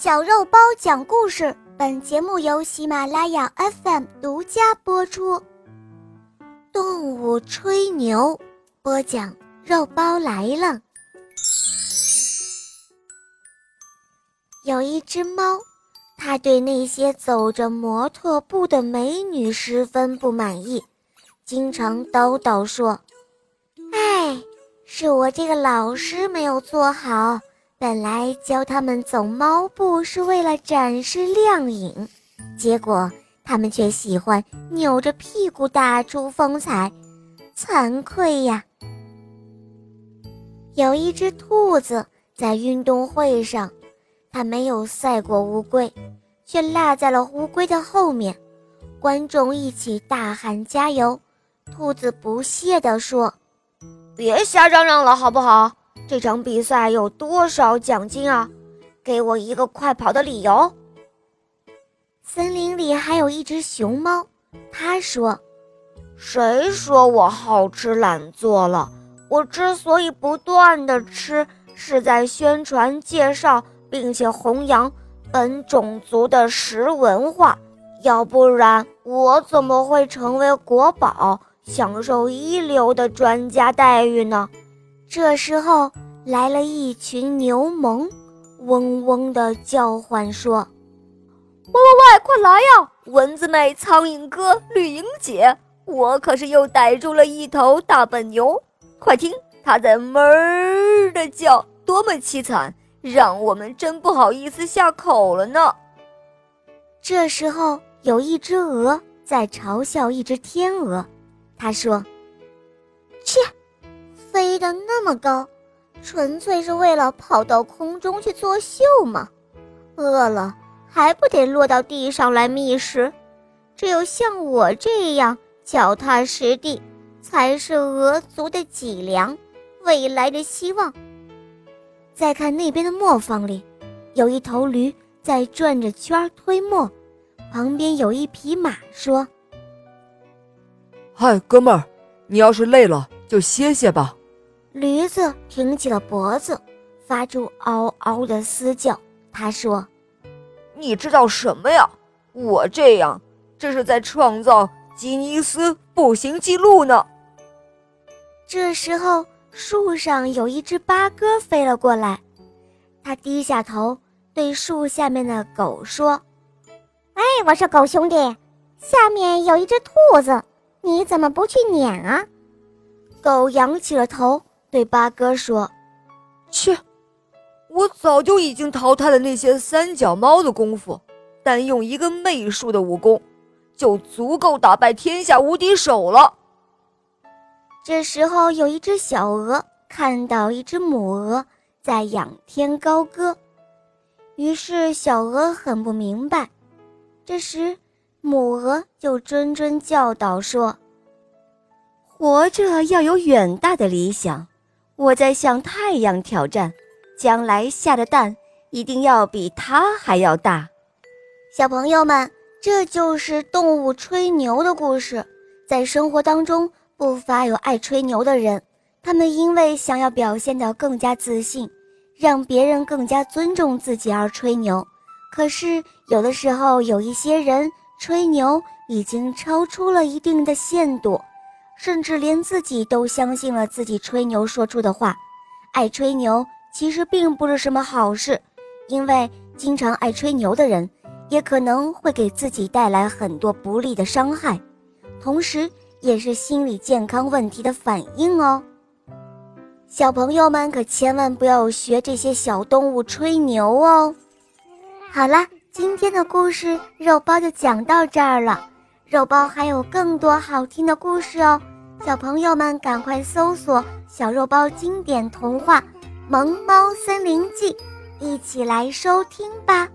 小肉包讲故事，本节目由喜马拉雅 FM 独家播出。动物吹牛，播讲肉包来了。有一只猫，它对那些走着模特步的美女十分不满意，经常叨叨说：“哎，是我这个老师没有做好。”本来教他们走猫步是为了展示亮影，结果他们却喜欢扭着屁股打出风采，惭愧呀！有一只兔子在运动会上，它没有赛过乌龟，却落在了乌龟的后面。观众一起大喊加油，兔子不屑地说：“别瞎嚷嚷了，好不好？”这场比赛有多少奖金啊？给我一个快跑的理由。森林里还有一只熊猫，他说：“谁说我好吃懒做了？我之所以不断的吃，是在宣传、介绍并且弘扬本种族的食文化。要不然，我怎么会成为国宝，享受一流的专家待遇呢？”这时候来了一群牛虻，嗡嗡地叫唤说：“喂喂喂，快来呀！蚊子妹、苍蝇哥、绿蝇姐，我可是又逮住了一头大笨牛！快听，它在哞儿的叫，多么凄惨，让我们真不好意思下口了呢。”这时候有一只鹅在嘲笑一只天鹅，它说：“切！”飞得那么高，纯粹是为了跑到空中去作秀吗？饿了还不得落到地上来觅食？只有像我这样脚踏实地，才是鹅族的脊梁，未来的希望。再看那边的磨坊里，有一头驴在转着圈推磨，旁边有一匹马说：“嗨，哥们儿，你要是累了就歇歇吧。”驴子挺起了脖子，发出嗷嗷的嘶叫。他说：“你知道什么呀？我这样，这是在创造吉尼斯步行记录呢。”这时候，树上有一只八哥飞了过来，他低下头对树下面的狗说：“哎，我说狗兄弟，下面有一只兔子，你怎么不去撵啊？”狗仰起了头。对八哥说：“切，我早就已经淘汰了那些三脚猫的功夫，单用一个媚术的武功，就足够打败天下无敌手了。”这时候，有一只小鹅看到一只母鹅在仰天高歌，于是小鹅很不明白。这时，母鹅就谆谆教导说：“活着要有远大的理想。”我在向太阳挑战，将来下的蛋一定要比它还要大。小朋友们，这就是动物吹牛的故事。在生活当中，不乏有爱吹牛的人，他们因为想要表现得更加自信，让别人更加尊重自己而吹牛。可是有的时候，有一些人吹牛已经超出了一定的限度。甚至连自己都相信了自己吹牛说出的话，爱吹牛其实并不是什么好事，因为经常爱吹牛的人，也可能会给自己带来很多不利的伤害，同时也是心理健康问题的反应哦。小朋友们可千万不要学这些小动物吹牛哦。好了，今天的故事肉包就讲到这儿了。肉包还有更多好听的故事哦，小朋友们赶快搜索“小肉包经典童话《萌猫森林记》，一起来收听吧。